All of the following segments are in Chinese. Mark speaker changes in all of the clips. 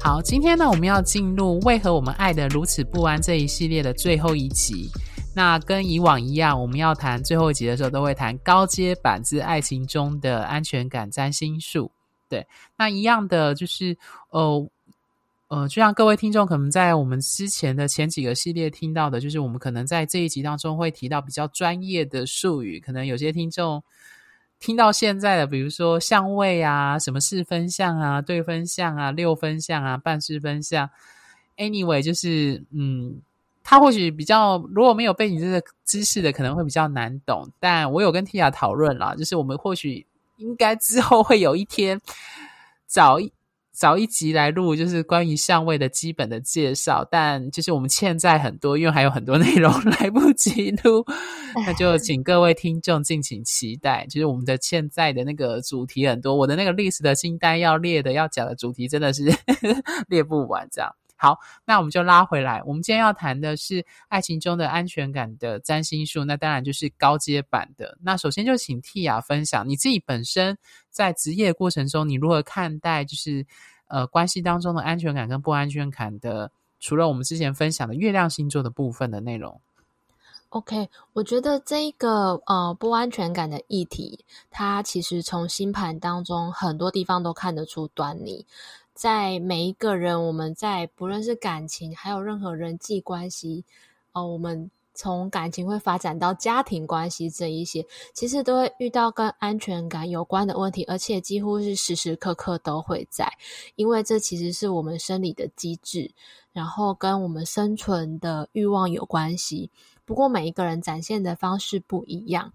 Speaker 1: 好，今天呢，我们要进入为何我们爱得如此不安这一系列的最后一集。那跟以往一样，我们要谈最后一集的时候，都会谈高阶版之爱情中的安全感占星术。对，那一样的就是，呃，呃，就像各位听众可能在我们之前的前几个系列听到的，就是我们可能在这一集当中会提到比较专业的术语，可能有些听众。听到现在的，比如说相位啊，什么四分相啊，对分相啊，六分相啊，半四分相，anyway，就是嗯，他或许比较如果没有背景这个知识的，可能会比较难懂。但我有跟 Tia 讨论啦，就是我们或许应该之后会有一天找。找一集来录，就是关于相位的基本的介绍，但就是我们欠债很多，因为还有很多内容 来不及录，那就请各位听众敬请期待。就是我们的欠债的那个主题很多，我的那个历史的清单要列的、要讲的主题真的是 列不完，这样。好，那我们就拉回来。我们今天要谈的是爱情中的安全感的占星术，那当然就是高阶版的。那首先就请 Tia 分享你自己本身在职业过程中，你如何看待就是呃关系当中的安全感跟不安全感的？除了我们之前分享的月亮星座的部分的内容。
Speaker 2: OK，我觉得这一个呃不安全感的议题，它其实从星盘当中很多地方都看得出端倪。在每一个人，我们在不论是感情，还有任何人际关系，哦、我们从感情会发展到家庭关系这一些，其实都会遇到跟安全感有关的问题，而且几乎是时时刻刻都会在，因为这其实是我们生理的机制，然后跟我们生存的欲望有关系。不过每一个人展现的方式不一样，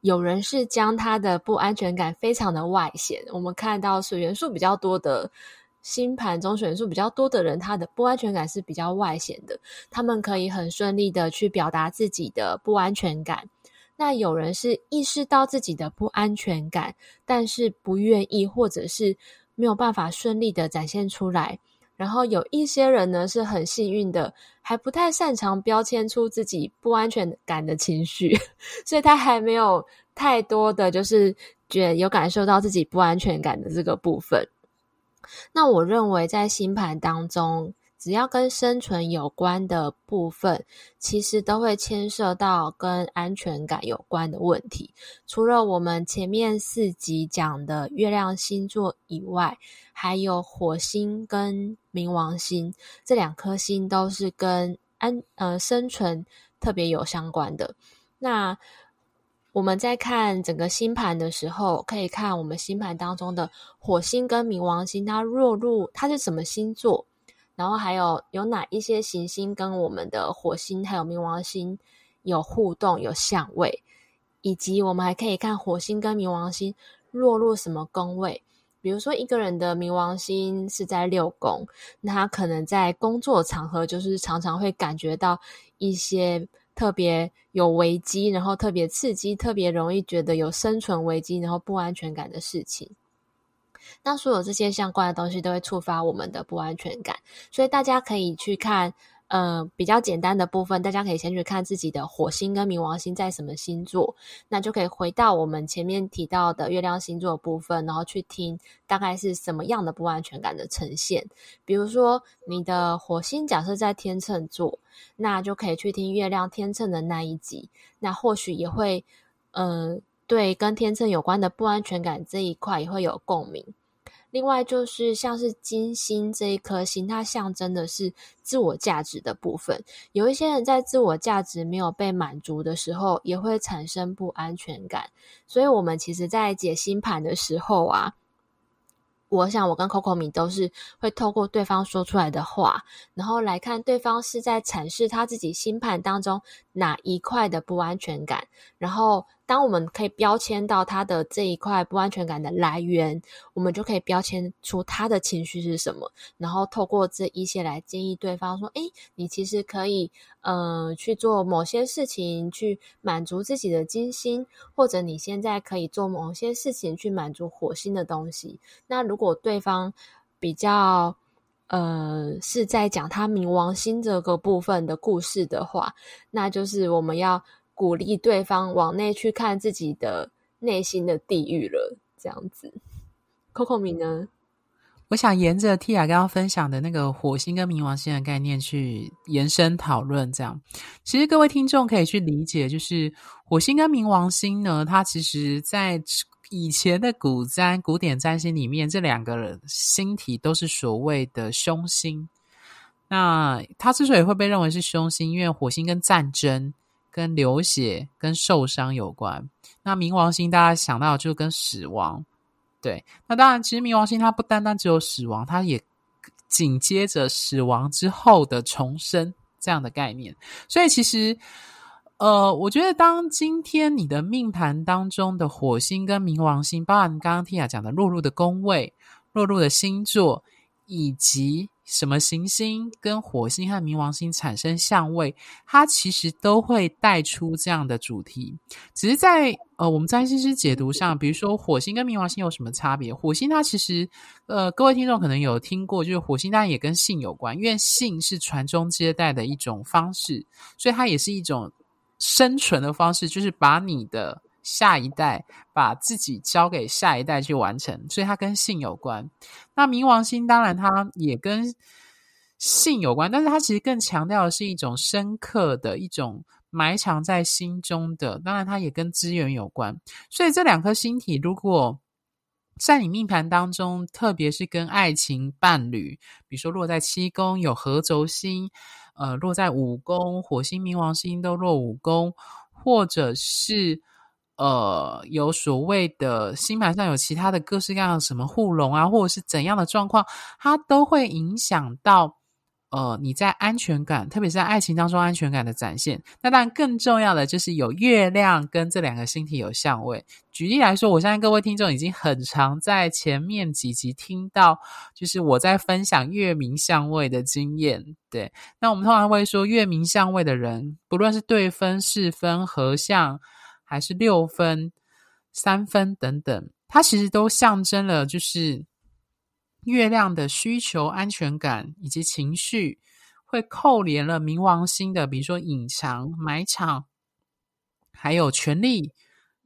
Speaker 2: 有人是将他的不安全感非常的外显，我们看到水元素比较多的。星盘中选数比较多的人，他的不安全感是比较外显的，他们可以很顺利的去表达自己的不安全感。那有人是意识到自己的不安全感，但是不愿意或者是没有办法顺利的展现出来。然后有一些人呢是很幸运的，还不太擅长标签出自己不安全感的情绪，所以他还没有太多的就是觉得有感受到自己不安全感的这个部分。那我认为，在星盘当中，只要跟生存有关的部分，其实都会牵涉到跟安全感有关的问题。除了我们前面四集讲的月亮星座以外，还有火星跟冥王星这两颗星都是跟安呃生存特别有相关的。那我们在看整个星盘的时候，可以看我们星盘当中的火星跟冥王星，它落入它是什么星座，然后还有有哪一些行星跟我们的火星还有冥王星有互动、有相位，以及我们还可以看火星跟冥王星落入什么宫位。比如说，一个人的冥王星是在六宫，那他可能在工作场合就是常常会感觉到一些。特别有危机，然后特别刺激，特别容易觉得有生存危机，然后不安全感的事情。那所有这些相关的东西都会触发我们的不安全感，所以大家可以去看。呃，比较简单的部分，大家可以先去看自己的火星跟冥王星在什么星座，那就可以回到我们前面提到的月亮星座的部分，然后去听大概是什么样的不安全感的呈现。比如说，你的火星假设在天秤座，那就可以去听月亮天秤的那一集，那或许也会，呃，对跟天秤有关的不安全感这一块也会有共鸣。另外就是像是金星这一颗星，它象征的是自我价值的部分。有一些人在自我价值没有被满足的时候，也会产生不安全感。所以，我们其实在解星盘的时候啊，我想我跟 Coco 米都是会透过对方说出来的话，然后来看对方是在阐释他自己星盘当中哪一块的不安全感，然后当我们可以标签到他的这一块不安全感的来源，我们就可以标签出他的情绪是什么，然后透过这一些来建议对方说：“诶，你其实可以，呃，去做某些事情去满足自己的金星，或者你现在可以做某些事情去满足火星的东西。”那如果对方比较，呃，是在讲他冥王星这个部分的故事的话，那就是我们要。鼓励对方往内去看自己的内心的地狱了，这样子。Coco 米呢？
Speaker 1: 我想沿着 Tia 刚刚分享的那个火星跟冥王星的概念去延伸讨论。这样，其实各位听众可以去理解，就是火星跟冥王星呢，它其实在以前的古占、古典占星里面，这两个星体都是所谓的凶星。那它之所以会被认为是凶星，因为火星跟战争。跟流血、跟受伤有关。那冥王星大家想到就跟死亡，对。那当然，其实冥王星它不单单只有死亡，它也紧接着死亡之后的重生这样的概念。所以其实，呃，我觉得当今天你的命盘当中的火星跟冥王星，包含刚刚 Tia 讲的落入的宫位、落入的星座，以及什么行星跟火星和冥王星产生相位，它其实都会带出这样的主题。只是在呃，我们占星师解读上，比如说火星跟冥王星有什么差别？火星它其实呃，各位听众可能有听过，就是火星当然也跟性有关，因为性是传宗接代的一种方式，所以它也是一种生存的方式，就是把你的。下一代把自己交给下一代去完成，所以它跟性有关。那冥王星当然它也跟性有关，但是它其实更强调的是一种深刻的一种埋藏在心中的。当然，它也跟资源有关。所以这两颗星体如果在你命盘当中，特别是跟爱情伴侣，比如说落在七宫有合轴星，呃，落在五宫，火星、冥王星都落五宫，或者是。呃，有所谓的星盘上有其他的各式各样的什么互龙啊，或者是怎样的状况，它都会影响到呃你在安全感，特别是在爱情当中安全感的展现。那当然更重要的就是有月亮跟这两个星体有相位。举例来说，我相信各位听众已经很常在前面几集听到，就是我在分享月冥相位的经验。对，那我们通常会说月冥相位的人，不论是对分、四分、合相。还是六分、三分等等，它其实都象征了就是月亮的需求、安全感以及情绪，会扣连了冥王星的，比如说隐藏、埋藏，还有权力、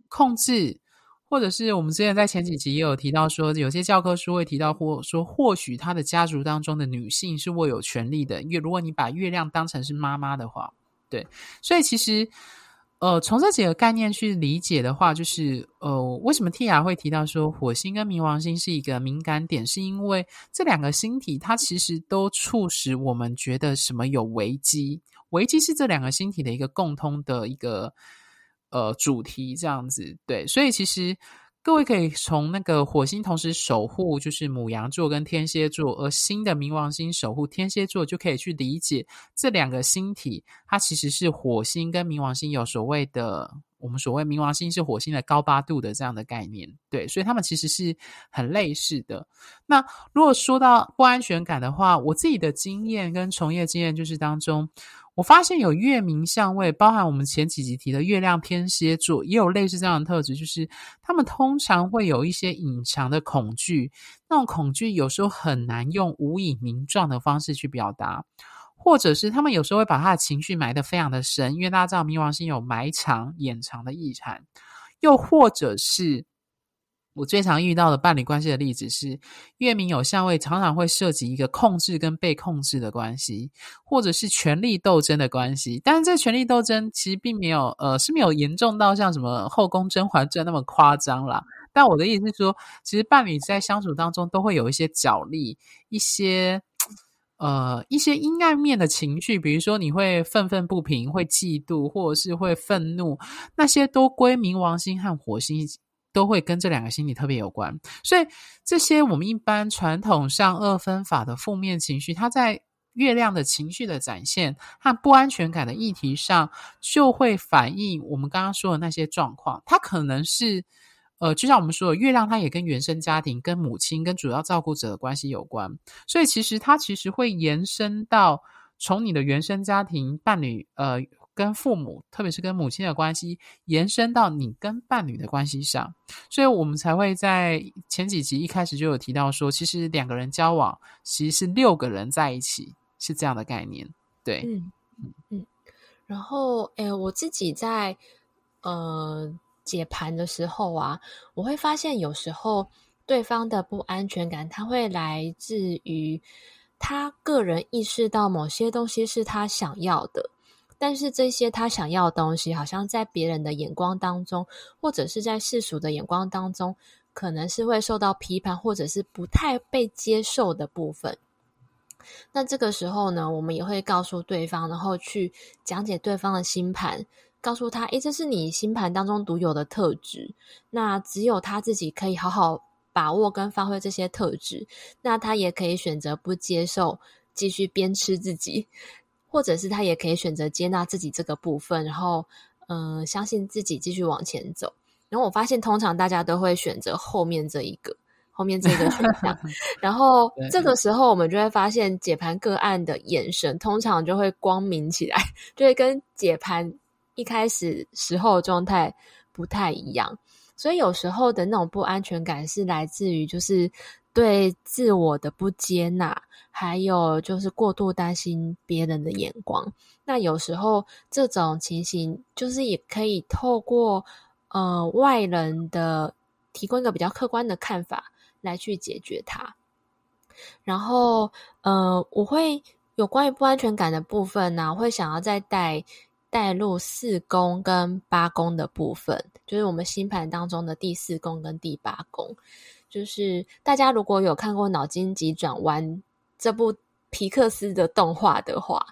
Speaker 1: 控制，或者是我们之前在前几集也有提到说，有些教科书会提到或说，或许他的家族当中的女性是握有权力的，因为如果你把月亮当成是妈妈的话，对，所以其实。呃，从这几个概念去理解的话，就是呃，为什么 Tia 会提到说火星跟冥王星是一个敏感点，是因为这两个星体它其实都促使我们觉得什么有危机，危机是这两个星体的一个共通的一个呃主题，这样子，对，所以其实。各位可以从那个火星同时守护就是母羊座跟天蝎座，而新的冥王星守护天蝎座，就可以去理解这两个星体，它其实是火星跟冥王星有所谓的，我们所谓冥王星是火星的高八度的这样的概念，对，所以他们其实是很类似的。那如果说到不安全感的话，我自己的经验跟从业经验就是当中。我发现有月冥相位，包含我们前几集提的月亮天蝎座，也有类似这样的特质，就是他们通常会有一些隐藏的恐惧，那种恐惧有时候很难用无以名状的方式去表达，或者是他们有时候会把他的情绪埋得非常的深，因为大家知道冥王星有埋藏、掩藏的意涵，又或者是。我最常遇到的伴侣关系的例子是，月冥有相位，常常会涉及一个控制跟被控制的关系，或者是权力斗争的关系。但是这权力斗争其实并没有，呃，是没有严重到像什么《后宫甄嬛传》那么夸张啦。但我的意思是说，其实伴侣在相处当中都会有一些角力，一些呃一些阴暗面的情绪，比如说你会愤愤不平，会嫉妒，或者是会愤怒，那些都归冥王星和火星。都会跟这两个心理特别有关，所以这些我们一般传统上二分法的负面情绪，它在月亮的情绪的展现和不安全感的议题上，就会反映我们刚刚说的那些状况。它可能是，呃，就像我们说的，月亮它也跟原生家庭、跟母亲、跟主要照顾者的关系有关，所以其实它其实会延伸到从你的原生家庭、伴侣，呃。跟父母，特别是跟母亲的关系，延伸到你跟伴侣的关系上，所以我们才会在前几集一开始就有提到说，其实两个人交往，其实是六个人在一起，是这样的概念。对，
Speaker 2: 嗯嗯嗯。然后，诶，我自己在呃解盘的时候啊，我会发现有时候对方的不安全感，他会来自于他个人意识到某些东西是他想要的。但是这些他想要的东西，好像在别人的眼光当中，或者是在世俗的眼光当中，可能是会受到批判，或者是不太被接受的部分。那这个时候呢，我们也会告诉对方，然后去讲解对方的星盘，告诉他：诶，这是你星盘当中独有的特质，那只有他自己可以好好把握跟发挥这些特质。那他也可以选择不接受，继续鞭笞自己。或者是他也可以选择接纳自己这个部分，然后嗯、呃，相信自己继续往前走。然后我发现，通常大家都会选择后面这一个，后面这个选项。然后这个时候，我们就会发现解盘个案的眼神通常就会光明起来，就会跟解盘一开始时候的状态不太一样。所以有时候的那种不安全感是来自于就是。对自我的不接纳，还有就是过度担心别人的眼光。那有时候这种情形，就是也可以透过呃外人的提供一个比较客观的看法来去解决它。然后呃，我会有关于不安全感的部分呢，会想要再带带入四宫跟八宫的部分，就是我们星盘当中的第四宫跟第八宫。就是大家如果有看过《脑筋急转弯》这部皮克斯的动画的话，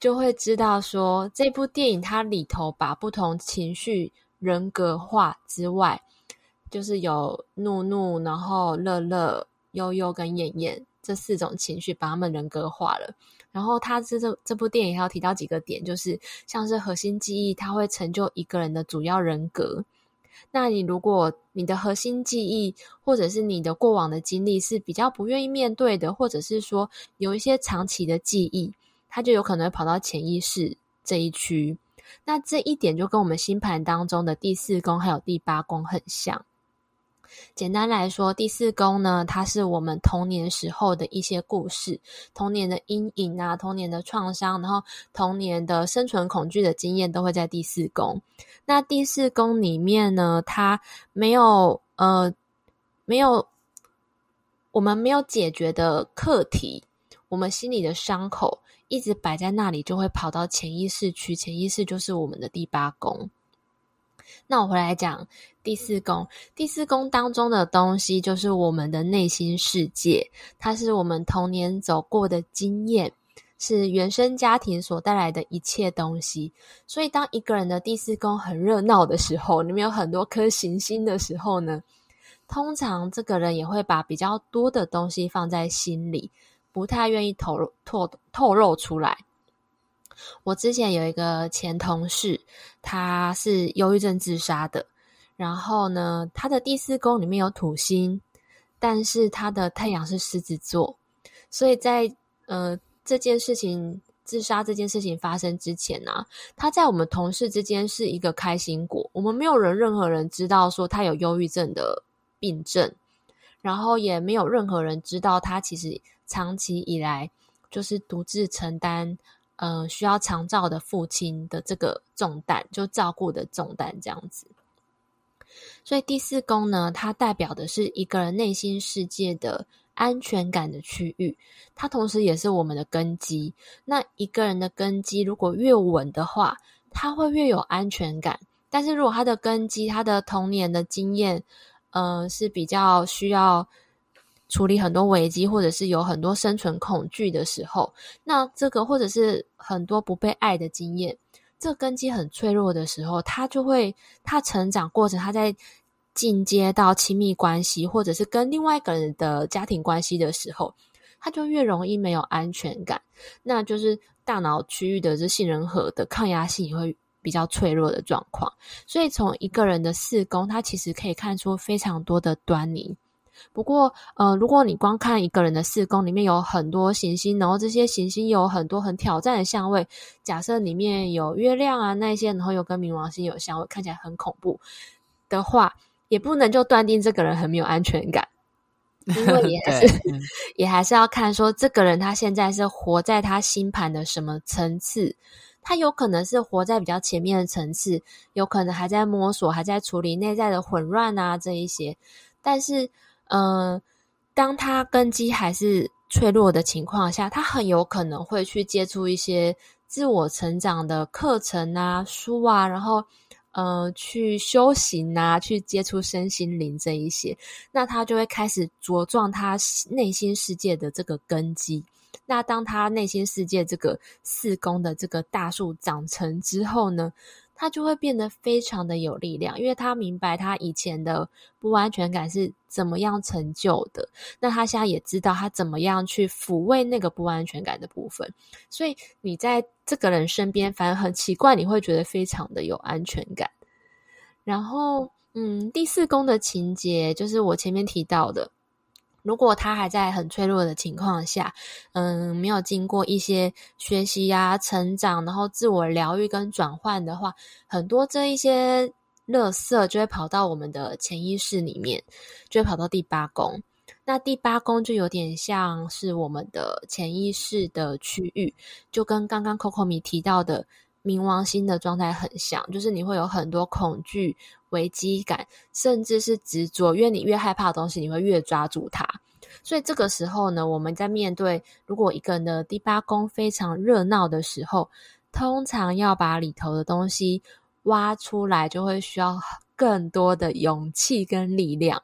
Speaker 2: 就会知道说这部电影它里头把不同情绪人格化之外，就是有怒怒，然后乐乐、悠悠跟燕燕这四种情绪，把他们人格化了。然后他这这这部电影还要提到几个点，就是像是核心记忆，它会成就一个人的主要人格。那你如果你的核心记忆，或者是你的过往的经历是比较不愿意面对的，或者是说有一些长期的记忆，它就有可能会跑到潜意识这一区。那这一点就跟我们星盘当中的第四宫还有第八宫很像。简单来说，第四宫呢，它是我们童年时候的一些故事，童年的阴影啊，童年的创伤，然后童年的生存恐惧的经验都会在第四宫。那第四宫里面呢，它没有呃，没有我们没有解决的课题，我们心里的伤口一直摆在那里，就会跑到潜意识去，潜意识就是我们的第八宫。那我回来讲第四宫，第四宫当中的东西就是我们的内心世界，它是我们童年走过的经验，是原生家庭所带来的一切东西。所以，当一个人的第四宫很热闹的时候，里面有很多颗行星的时候呢，通常这个人也会把比较多的东西放在心里，不太愿意透露透透露出来。我之前有一个前同事，他是忧郁症自杀的。然后呢，他的第四宫里面有土星，但是他的太阳是狮子座，所以在呃这件事情自杀这件事情发生之前呢、他在我们同事之间是一个开心果。我们没有人任何人知道说他有忧郁症的病症，然后也没有任何人知道他其实长期以来就是独自承担。呃，需要长照的父亲的这个重担，就照顾的重担这样子。所以第四宫呢，它代表的是一个人内心世界的安全感的区域，它同时也是我们的根基。那一个人的根基如果越稳的话，他会越有安全感。但是如果他的根基，他的童年的经验，呃，是比较需要。处理很多危机，或者是有很多生存恐惧的时候，那这个或者是很多不被爱的经验，这根基很脆弱的时候，他就会他成长过程，他在进阶到亲密关系，或者是跟另外一个人的家庭关系的时候，他就越容易没有安全感。那就是大脑区域的这杏仁核的抗压性也会比较脆弱的状况。所以从一个人的四宫，他其实可以看出非常多的端倪。不过，呃，如果你光看一个人的四宫里面有很多行星，然后这些行星有很多很挑战的相位，假设里面有月亮啊那些，然后又跟冥王星有相位，看起来很恐怖的话，也不能就断定这个人很没有安全感，因为也 还是也还是要看说这个人他现在是活在他星盘的什么层次，他有可能是活在比较前面的层次，有可能还在摸索，还在处理内在的混乱啊这一些，但是。嗯、呃，当他根基还是脆弱的情况下，他很有可能会去接触一些自我成长的课程啊、书啊，然后呃去修行啊，去接触身心灵这一些，那他就会开始茁壮他内心世界的这个根基。那当他内心世界这个四宫的这个大树长成之后呢，他就会变得非常的有力量，因为他明白他以前的不安全感是怎么样成就的。那他现在也知道他怎么样去抚慰那个不安全感的部分。所以你在这个人身边，反而很奇怪，你会觉得非常的有安全感。然后，嗯，第四宫的情节就是我前面提到的。如果他还在很脆弱的情况下，嗯，没有经过一些学习呀、成长，然后自我疗愈跟转换的话，很多这一些垃圾就会跑到我们的潜意识里面，就会跑到第八宫。那第八宫就有点像是我们的潜意识的区域，就跟刚刚 Coco 米提到的冥王星的状态很像，就是你会有很多恐惧。危机感，甚至是执着，因为你越害怕的东西，你会越抓住它。所以这个时候呢，我们在面对如果一个人的第八宫非常热闹的时候，通常要把里头的东西挖出来，就会需要更多的勇气跟力量。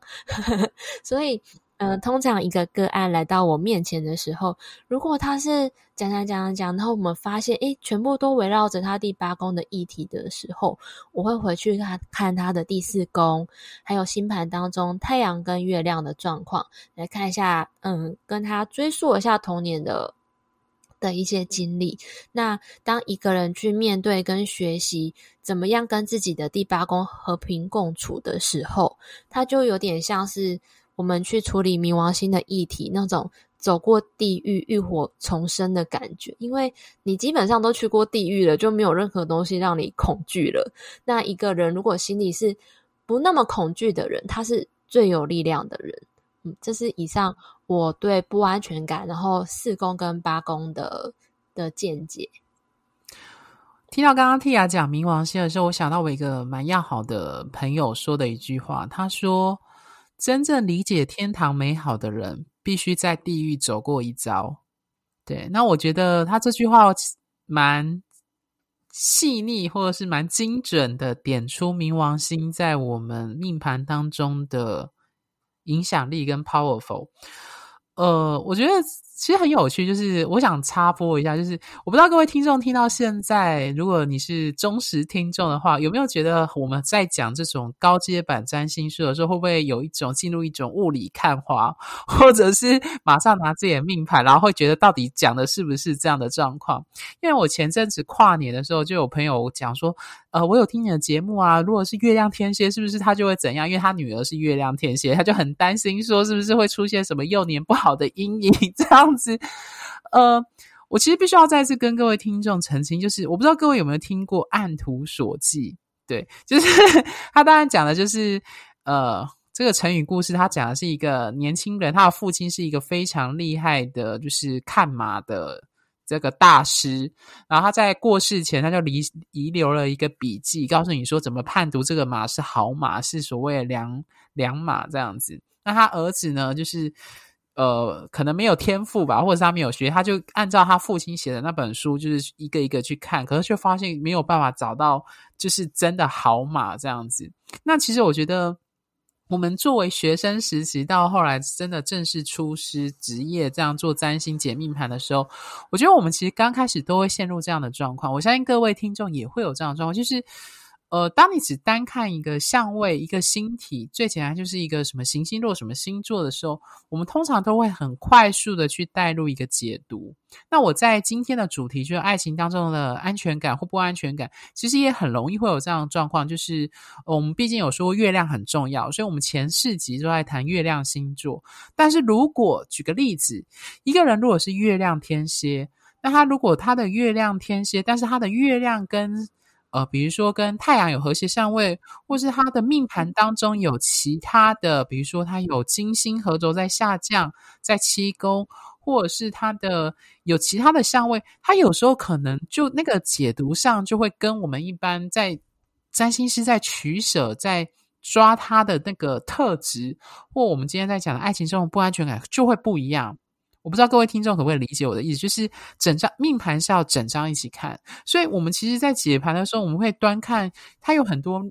Speaker 2: 所以。呃，通常一个个案来到我面前的时候，如果他是讲讲讲讲讲，然后我们发现，诶，全部都围绕着他第八宫的议题的时候，我会回去看看他的第四宫，还有星盘当中太阳跟月亮的状况，来看一下，嗯，跟他追溯一下童年的的一些经历。那当一个人去面对跟学习怎么样跟自己的第八宫和平共处的时候，他就有点像是。我们去处理冥王星的议题，那种走过地狱浴火重生的感觉，因为你基本上都去过地狱了，就没有任何东西让你恐惧了。那一个人如果心里是不那么恐惧的人，他是最有力量的人。嗯，这是以上我对不安全感，然后四宫跟八宫的的见解。
Speaker 1: 听到刚刚 Tia 讲冥王星的时候，我想到我一个蛮要好的朋友说的一句话，他说。真正理解天堂美好的人，必须在地狱走过一遭。对，那我觉得他这句话蛮细腻，或者是蛮精准的，点出冥王星在我们命盘当中的影响力跟 powerful。呃，我觉得。其实很有趣，就是我想插播一下，就是我不知道各位听众听到现在，如果你是忠实听众的话，有没有觉得我们在讲这种高阶版占星术的时候，会不会有一种进入一种雾里看花，或者是马上拿自己的命盘，然后会觉得到底讲的是不是这样的状况？因为我前阵子跨年的时候，就有朋友讲说，呃，我有听你的节目啊，如果是月亮天蝎，是不是他就会怎样？因为他女儿是月亮天蝎，他就很担心说，是不是会出现什么幼年不好的阴影 这样。样子，呃，我其实必须要再次跟各位听众澄清，就是我不知道各位有没有听过《按图索骥》？对，就是 他当然讲的就是呃，这个成语故事，他讲的是一个年轻人，他的父亲是一个非常厉害的，就是看马的这个大师，然后他在过世前，他就遗遗留了一个笔记，告诉你说怎么判读这个马是好马，是所谓的良良马这样子。那他儿子呢，就是。呃，可能没有天赋吧，或者是他没有学，他就按照他父亲写的那本书，就是一个一个去看，可是却发现没有办法找到就是真的好马这样子。那其实我觉得，我们作为学生时期到后来真的正式出师职业，这样做占星解命盘的时候，我觉得我们其实刚开始都会陷入这样的状况。我相信各位听众也会有这样的状况，就是。呃，当你只单看一个相位、一个星体，最简单就是一个什么行星落什么星座的时候，我们通常都会很快速的去带入一个解读。那我在今天的主题就是爱情当中的安全感或不安全感，其实也很容易会有这样的状况，就是我们毕竟有说月亮很重要，所以我们前四集都在谈月亮星座。但是如果举个例子，一个人如果是月亮天蝎，那他如果他的月亮天蝎，但是他的月亮跟呃，比如说跟太阳有和谐相位，或是他的命盘当中有其他的，比如说他有金星合轴在下降，在七宫，或者是他的有其他的相位，他有时候可能就那个解读上就会跟我们一般在占星师在取舍，在抓他的那个特质，或我们今天在讲的爱情中的不安全感就会不一样。我不知道各位听众可不可以理解我的意思，就是整张命盘是要整张一起看，所以我们其实，在解盘的时候，我们会端看它有很多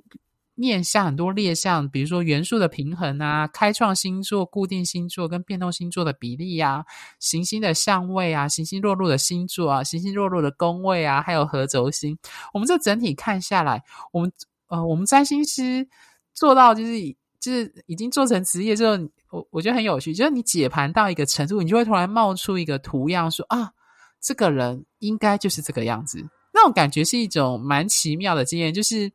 Speaker 1: 面相、很多列相，比如说元素的平衡啊、开创星座、固定星座跟变动星座的比例啊、行星的相位啊、行星落入的星座啊、行星落入的宫位啊，还有合轴星。我们这整体看下来，我们呃，我们占星师做到就是就是已经做成职业之后。我我觉得很有趣，就是你解盘到一个程度，你就会突然冒出一个图样，说啊，这个人应该就是这个样子。那种感觉是一种蛮奇妙的经验，就是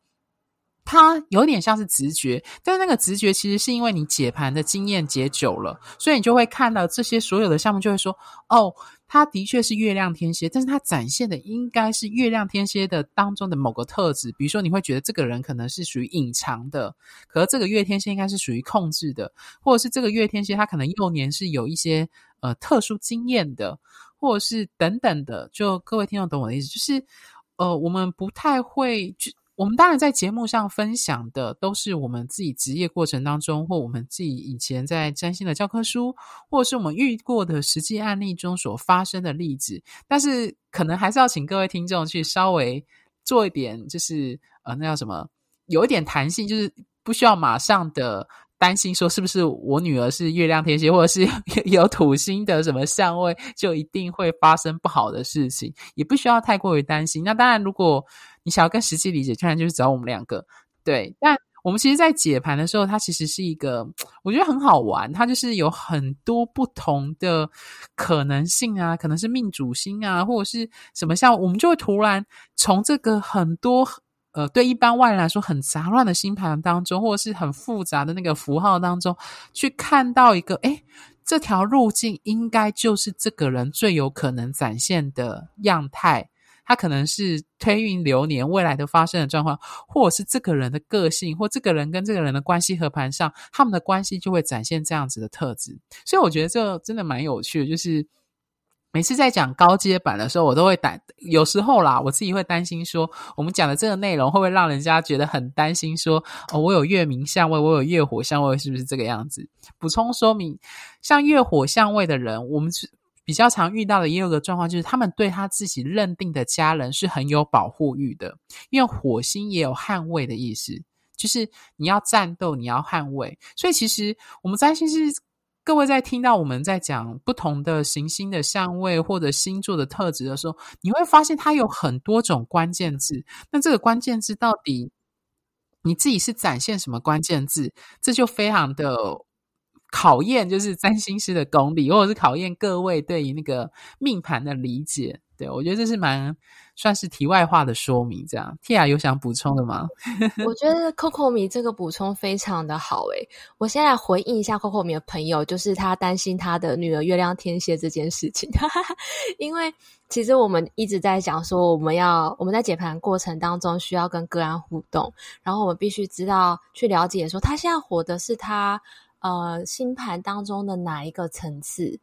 Speaker 1: 它有点像是直觉，但那个直觉其实是因为你解盘的经验解久了，所以你就会看到这些所有的项目，就会说哦。他的确是月亮天蝎，但是他展现的应该是月亮天蝎的当中的某个特质。比如说，你会觉得这个人可能是属于隐藏的，可这个月天蝎应该是属于控制的，或者是这个月天蝎他可能幼年是有一些呃特殊经验的，或者是等等的。就各位听众懂我的意思，就是呃，我们不太会去。我们当然在节目上分享的都是我们自己职业过程当中，或我们自己以前在占星的教科书，或者是我们遇过的实际案例中所发生的例子。但是可能还是要请各位听众去稍微做一点，就是呃，那叫什么，有一点弹性，就是不需要马上的担心说是不是我女儿是月亮天蝎，或者是 有土星的什么相位，就一定会发生不好的事情，也不需要太过于担心。那当然，如果想要更实际理解，当然就是找我们两个。对，但我们其实，在解盘的时候，它其实是一个，我觉得很好玩。它就是有很多不同的可能性啊，可能是命主星啊，或者是什么像，我们就会突然从这个很多呃，对一般外人来说很杂乱的星盘当中，或者是很复杂的那个符号当中，去看到一个，诶，这条路径应该就是这个人最有可能展现的样态。他可能是推运流年未来的发生的状况，或者是这个人的个性，或这个人跟这个人的关系和盘上，他们的关系就会展现这样子的特质。所以我觉得这真的蛮有趣的，就是每次在讲高阶版的时候，我都会担，有时候啦，我自己会担心说，我们讲的这个内容会不会让人家觉得很担心说，哦，我有月冥相位，我有月火相位，是不是这个样子？补充说明，像月火相位的人，我们是。比较常遇到的也有个状况，就是他们对他自己认定的家人是很有保护欲的，因为火星也有捍卫的意思，就是你要战斗，你要捍卫。所以其实我们占星师各位在听到我们在讲不同的行星的相位或者星座的特质的时候，你会发现它有很多种关键字。那这个关键字到底你自己是展现什么关键字，这就非常的。考验就是 占星师的功力，或者是考验各位对于那个命盘的理解。对，我觉得这是蛮算是题外话的说明。这样，Tia 有想补充的吗？
Speaker 2: 我觉得 Coco 米这个补充非常的好。诶，我现在回应一下 Coco 米的朋友，就是他担心他的女儿月亮天蝎这件事情。因为其实我们一直在讲说，我们要我们在解盘过程当中需要跟个案互动，然后我们必须知道去了解说他现在活的是他。呃，星盘当中的哪一个层次？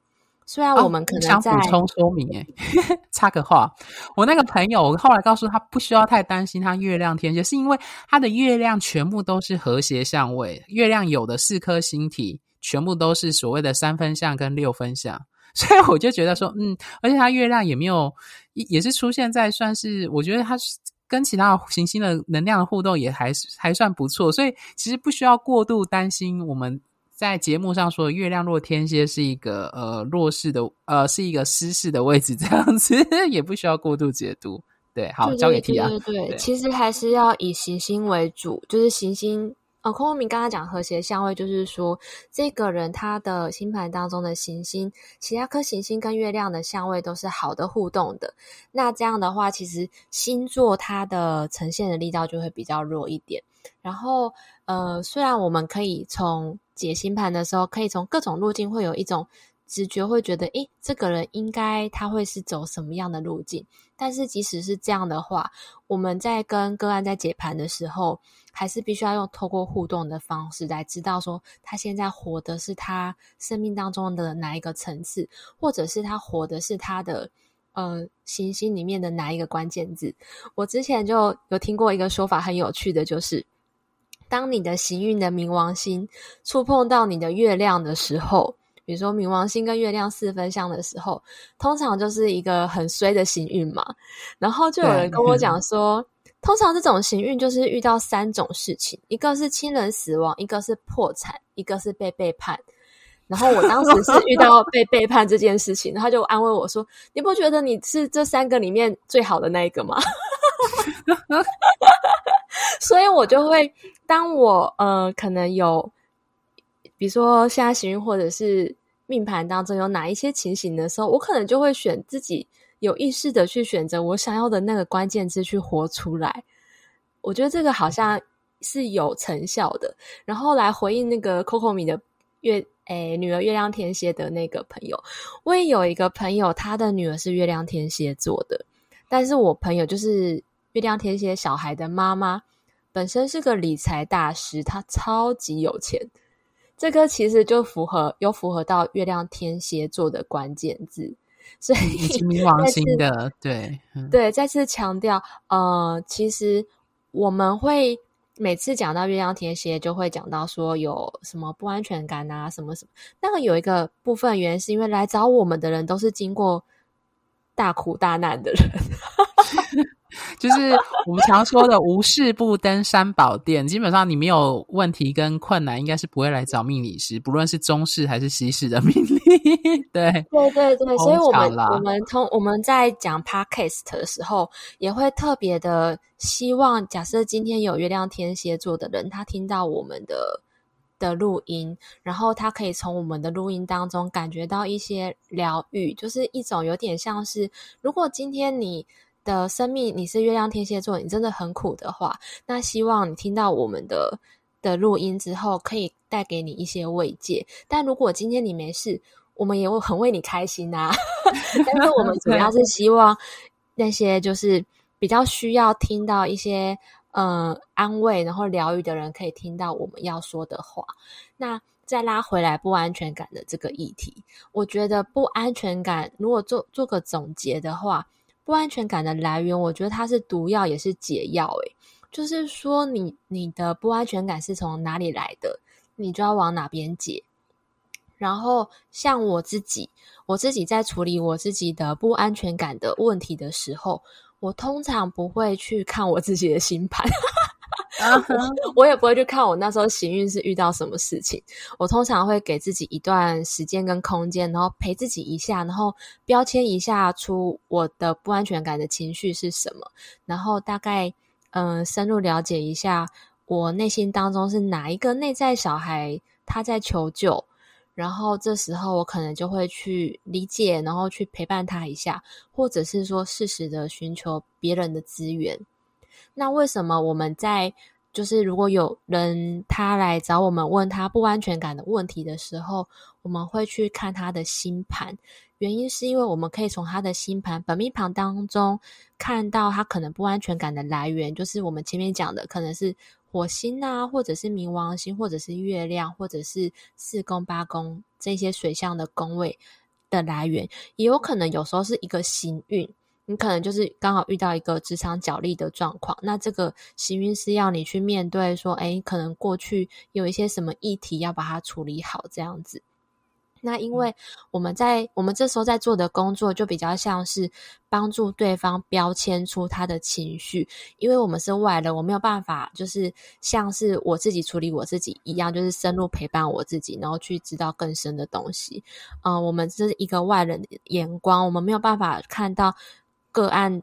Speaker 2: 虽然我们可能、哦、想补充说明，诶 插个话，我那个朋友，我后来告诉他不需要太担心他月亮天蝎，是因为他的月亮全部都是和谐相位，月亮有的四颗星体全部都是所谓的三分相跟六分相，所以我就觉得说，嗯，而且他月亮也没有，也是出现在算是，我觉得他是。跟其他行星的能量的互动也还是还算不错，所以其实不需要过度担心我们。在节目上说，月亮落天蝎是一个呃弱势的呃是一个失势的位置，这样子也不需要过度解读。
Speaker 1: 对，好，交给 T 啊。
Speaker 2: 对对对，对，其实还是要以行星为主，就是行星。呃，空空明刚刚讲和谐相位，就是说这个人他的星盘当中的行星，其他颗行星跟月亮的相位都是好的互动的。那这样的话，其实星座它的呈现的力道就会比较弱一点。然后，呃，虽然我们可以从解星盘的时候，可以从各种路径会有一种。直觉会觉得，诶，这个人应该他会是走什么样的路径？但是即使是这样的话，我们在跟个案在解盘的时候，还是必须要用透过互动的方式来知道说，他现在活的是他生命当中的哪一个层次，或者是他活的是他的呃行星里面的哪一个关键字。我之前就有听过一个说法，很有趣的就是，当你的行运的冥王星触碰到你的月亮的时候。比如说冥王星跟月亮四分相的时候，通常就是一个很衰的行运嘛。然后就有人跟我 讲说，通常这种行运就是遇到三种事情：一个是亲人死亡，一个是破产，一个是被背叛。然后我当时是遇到被背叛这件事情，他就安慰我说：“你不觉得你是这三个里面最好的那一个吗？” 所以我就会，当我呃可能有。比如说，现在行运或者是命盘当中有哪一些情形的时候，我可能就会选自己有意识的去选择我想要的那个关键字去活出来。我觉得这个好像是有成效的。然后来回应那个 Coco 米的月诶女儿月亮天蝎的那个朋友，我也有一个朋友，他的女儿是月亮天蝎座的，但是我朋友就是月亮天蝎小孩的妈妈，本身是个理财大师，她超级有钱。这个其实就符合，又符合到月亮天蝎座的关键字，所以
Speaker 1: 冥王星的对、嗯、
Speaker 2: 对，再次强调，呃，其实我们会每次讲到月亮天蝎，就会讲到说有什么不安全感啊，什么什么。那个有一个部分原因是因为来找我们的人都是经过大苦大难的人。
Speaker 1: 就是我们常说的无事不登三宝殿，基本上你没有问题跟困难，应该是不会来找命理师，不论是中式还是西式的命理。对，
Speaker 2: 对对对，所以我们我们从我们在讲 podcast 的时候，也会特别的希望，假设今天有月亮天蝎座的人，他听到我们的的录音，然后他可以从我们的录音当中感觉到一些疗愈，就是一种有点像是，如果今天你。的生命，你是月亮天蝎座，你真的很苦的话，那希望你听到我们的的录音之后，可以带给你一些慰藉。但如果今天你没事，我们也会很为你开心呐、但是我们主要是希望那些就是比较需要听到一些嗯、呃、安慰，然后疗愈的人，可以听到我们要说的话。那再拉回来不安全感的这个议题，我觉得不安全感，如果做做个总结的话。不安全感的来源，我觉得它是毒药，也是解药。诶，就是说你，你你的不安全感是从哪里来的，你就要往哪边解。然后，像我自己，我自己在处理我自己的不安全感的问题的时候，我通常不会去看我自己的星盘。我，也不会去看我那时候行运是遇到什么事情。我通常会给自己一段时间跟空间，然后陪自己一下，然后标签一下出我的不安全感的情绪是什么，然后大概嗯、深入了解一下我内心当中是哪一个内在小孩他在求救，然后这时候我可能就会去理解，然后去陪伴他一下，或者是说适时的寻求别人的资源。那为什么我们在就是如果有人他来找我们问他不安全感的问题的时候，我们会去看他的星盘？原因是因为我们可以从他的星盘本命盘当中看到他可能不安全感的来源，就是我们前面讲的，可能是火星啊，或者是冥王星，或者是月亮，或者是四宫八宫这些水象的宫位的来源，也有可能有时候是一个行运。你可能就是刚好遇到一个职场角力的状况，那这个行运是要你去面对，说，哎，可能过去有一些什么议题要把它处理好，这样子。那因为我们在我们这时候在做的工作，就比较像是帮助对方标签出他的情绪，因为我们是外人，我没有办法，就是像是我自己处理我自己一样，就是深入陪伴我自己，然后去知道更深的东西。嗯、呃，我们这是一个外人的眼光，我们没有办法看到。个案，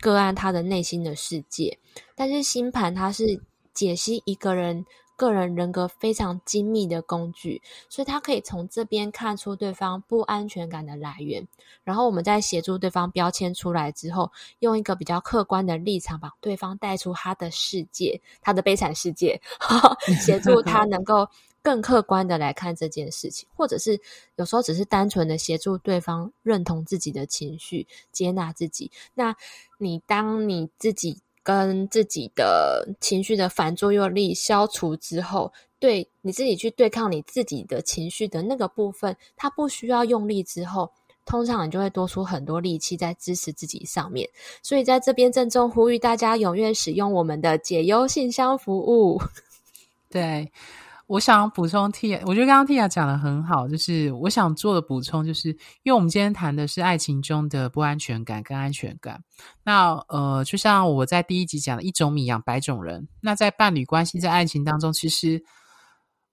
Speaker 2: 个案他的内心的世界，但是星盘它是解析一个人个人人格非常精密的工具，所以他可以从这边看出对方不安全感的来源，然后我们再协助对方标签出来之后，用一个比较客观的立场把对方带出他的世界，他的悲惨世界，协助他能够。更客观的来看这件事情，或者是有时候只是单纯的协助对方认同自己的情绪，接纳自己。那你当你自己跟自己的情绪的反作用力消除之后，对你自己去对抗你自己的情绪的那个部分，它不需要用力之后，通常你就会多出很多力气在支持自己上面。所以在这边郑重呼吁大家踊跃使用我们的解忧信箱服务。
Speaker 1: 对。我想补充 Tia，我觉得刚刚 Tia 讲的很好，就是我想做的补充，就是因为我们今天谈的是爱情中的不安全感跟安全感。那呃，就像我在第一集讲的，一种米养百种人。那在伴侣关系，在爱情当中，其实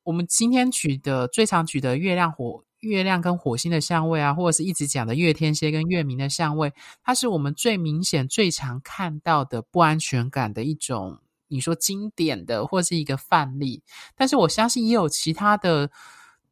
Speaker 1: 我们今天举的最常举的月亮火、月亮跟火星的相位啊，或者是一直讲的月天蝎跟月冥的相位，它是我们最明显、最常看到的不安全感的一种。你说经典的或是一个范例，但是我相信也有其他的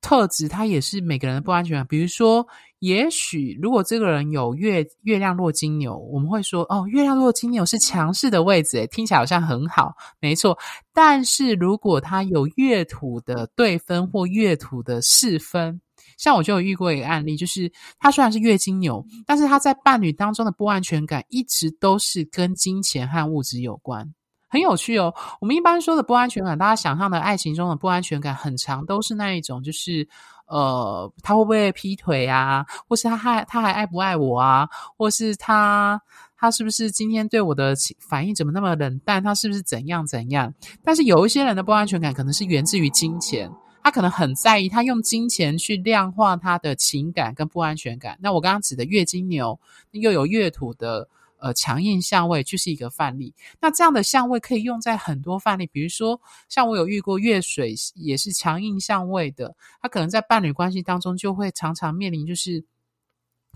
Speaker 1: 特质，它也是每个人的不安全感。比如说，也许如果这个人有月月亮落金牛，我们会说哦，月亮落金牛是强势的位置，听起来好像很好，没错。但是如果他有月土的对分或月土的四分，像我就有遇过一个案例，就是他虽然是月金牛，但是他在伴侣当中的不安全感一直都是跟金钱和物质有关。很有趣哦。我们一般说的不安全感，大家想象的爱情中的不安全感，很常都是那一种，就是呃，他会不会劈腿啊？或是他还他还爱不爱我啊？或是他他是不是今天对我的反应怎么那么冷淡？他是不是怎样怎样？但是有一些人的不安全感，可能是源自于金钱，他可能很在意，他用金钱去量化他的情感跟不安全感。那我刚刚指的月金牛，又有月土的。呃，强硬相位就是一个范例。那这样的相位可以用在很多范例，比如说，像我有遇过月水也是强硬相位的，他可能在伴侣关系当中就会常常面临就是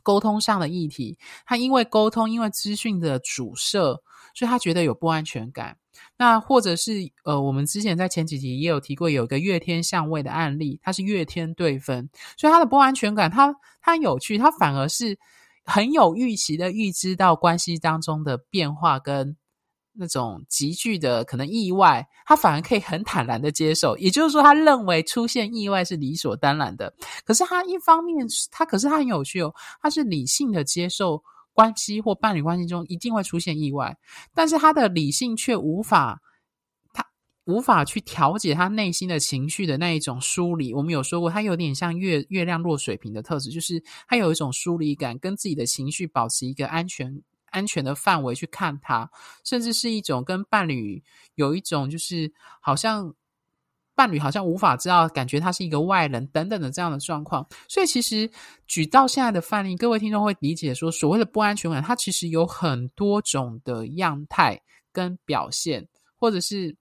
Speaker 1: 沟通上的议题。他因为沟通，因为资讯的阻塞，所以他觉得有不安全感。那或者是呃，我们之前在前几集也有提过，有一个月天相位的案例，他是月天对分，所以他的不安全感，他他有趣，他反而是。很有预期的预知到关系当中的变化跟那种急剧的可能意外，他反而可以很坦然的接受。也就是说，他认为出现意外是理所当然的。可是他一方面，他可是他很有趣哦，他是理性的接受关系或伴侣关系中一定会出现意外，但是他的理性却无法。无法去调节他内心的情绪的那一种疏离，我们有说过，他有点像月月亮落水瓶的特质，就是他有一种疏离感，跟自己的情绪保持一个安全安全的范围去看他，甚至是一种跟伴侣有一种就是好像伴侣好像无法知道，感觉他是一个外人等等的这样的状况。所以其实举到现在的范例，各位听众会理解说，所谓的不安全感，它其实有很多种的样态跟表现，或者是。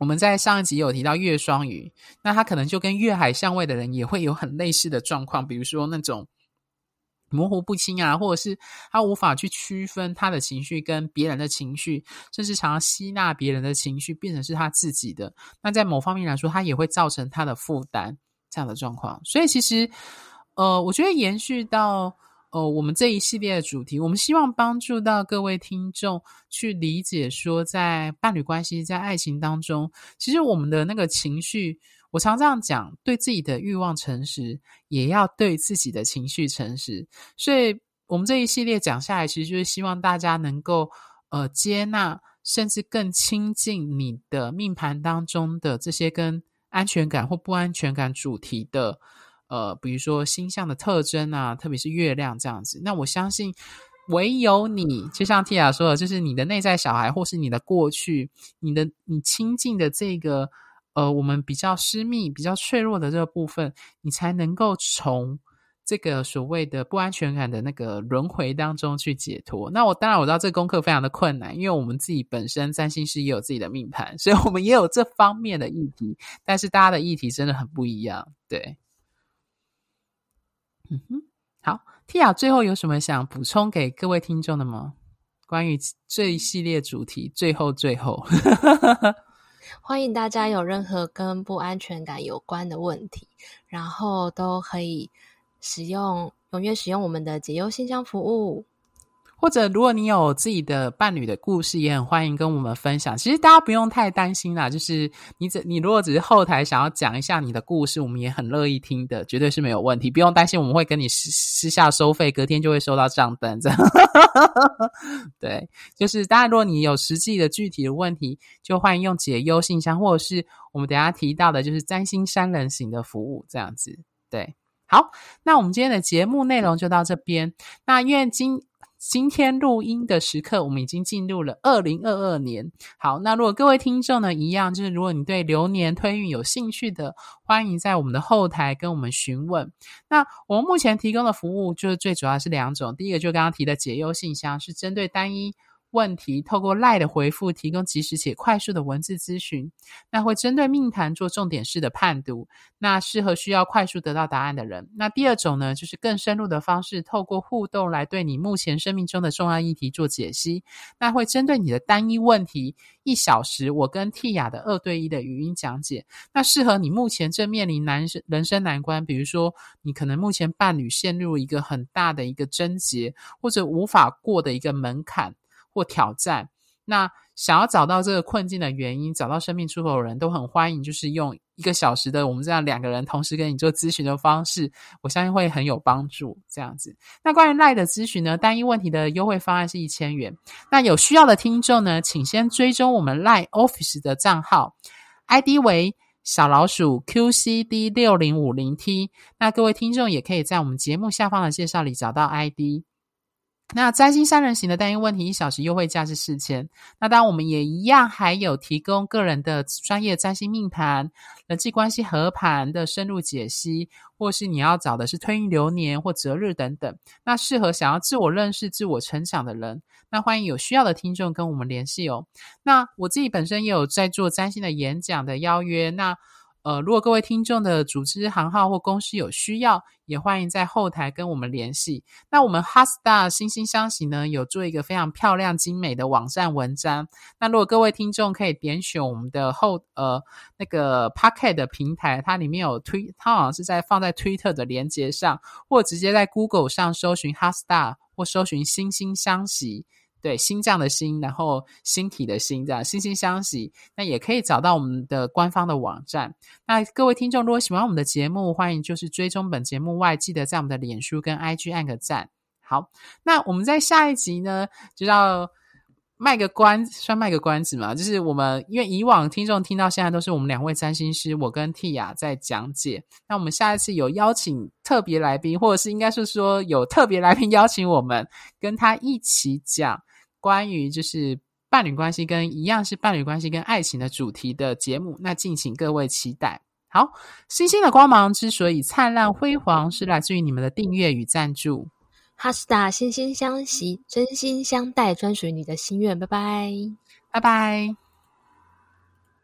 Speaker 1: 我们在上一集有提到月双鱼，那他可能就跟月海相位的人也会有很类似的状况，比如说那种模糊不清啊，或者是他无法去区分他的情绪跟别人的情绪，甚至常常吸纳别人的情绪变成是他自己的。那在某方面来说，他也会造成他的负担这样的状况。所以其实，呃，我觉得延续到。哦，我们这一系列的主题，我们希望帮助到各位听众去理解说，在伴侣关系、在爱情当中，其实我们的那个情绪，我常这样讲，对自己的欲望诚实，也要对自己的情绪诚实。所以，我们这一系列讲下来，其实就是希望大家能够呃接纳，甚至更亲近你的命盘当中的这些跟安全感或不安全感主题的。呃，比如说星象的特征啊，特别是月亮这样子。那我相信，唯有你，就像 Tia 说的，就是你的内在小孩，或是你的过去，你的你亲近的这个，呃，我们比较私密、比较脆弱的这个部分，你才能够从这个所谓的不安全感的那个轮回当中去解脱。那我当然我知道这个功课非常的困难，因为我们自己本身占星师也有自己的命盘，所以我们也有这方面的议题。但是大家的议题真的很不一样，对。嗯哼，好，Tia 最后有什么想补充给各位听众的吗？关于这一系列主题，最后最后，
Speaker 2: 欢迎大家有任何跟不安全感有关的问题，然后都可以使用踊跃使用我们的解忧信箱服务。
Speaker 1: 或者，如果你有自己的伴侣的故事，也很欢迎跟我们分享。其实大家不用太担心啦，就是你只你如果只是后台想要讲一下你的故事，我们也很乐意听的，绝对是没有问题。不用担心我们会跟你私私下收费，隔天就会收到账单这样。对，就是当然，如果你有实际的具体的问题，就欢迎用解忧信箱，或者是我们等下提到的，就是占星三人行的服务这样子。对，好，那我们今天的节目内容就到这边。那因为今今天录音的时刻，我们已经进入了二零二二年。好，那如果各位听众呢，一样就是如果你对流年推运有兴趣的，欢迎在我们的后台跟我们询问。那我们目前提供的服务就是最主要是两种，第一个就刚刚提的解忧信箱，是针对单一。问题透过 lie 的回复提供及时且快速的文字咨询，那会针对命盘做重点式的判读，那适合需要快速得到答案的人。那第二种呢，就是更深入的方式，透过互动来对你目前生命中的重要议题做解析。那会针对你的单一问题，一小时我跟蒂雅的二对一的语音讲解，那适合你目前正面临难人生难关，比如说你可能目前伴侣陷入一个很大的一个症结，或者无法过的一个门槛。或挑战，那想要找到这个困境的原因，找到生命出口的人都很欢迎，就是用一个小时的我们这样两个人同时跟你做咨询的方式，我相信会很有帮助。这样子，那关于 LINE 的咨询呢，单一问题的优惠方案是一千元。那有需要的听众呢，请先追踪我们 LINE Office 的账号，ID 为小老鼠 QCD 六零五零 T。那各位听众也可以在我们节目下方的介绍里找到 ID。那占星三人行的单一问题一小时优惠价是四千。那当然我们也一样，还有提供个人的专业占星命盘、人际关系合盘的深入解析，或是你要找的是推运流年或择日等等。那适合想要自我认识、自我成长的人，那欢迎有需要的听众跟我们联系哦。那我自己本身也有在做占星的演讲的邀约，那。呃，如果各位听众的组织行号或公司有需要，也欢迎在后台跟我们联系。那我们 HeartStar 心星相惜呢，有做一个非常漂亮精美的网站文章。那如果各位听众可以点选我们的后呃那个 Pocket 的平台，它里面有推，它好像是在放在 Twitter 的连接上，或直接在 Google 上搜寻 Hasta 或搜寻心星相惜。对，心脏的心，然后星体的心，这样心心相惜。那也可以找到我们的官方的网站。那各位听众，如果喜欢我们的节目，欢迎就是追踪本节目外，记得在我们的脸书跟 IG 按个赞。好，那我们在下一集呢，就要卖个关，算卖个关子嘛。就是我们因为以往听众听到现在都是我们两位占星师，我跟蒂雅在讲解。那我们下一次有邀请特别来宾，或者是应该是说有特别来宾邀请我们跟他一起讲。关于就是伴侣关系跟一样是伴侣关系跟爱情的主题的节目，那敬请各位期待。好，星星的光芒之所以灿烂辉煌，是来自于你们的订阅与赞助。
Speaker 2: 哈斯塔心心相惜，真心相待，专属于你的心愿。拜拜，
Speaker 1: 拜拜。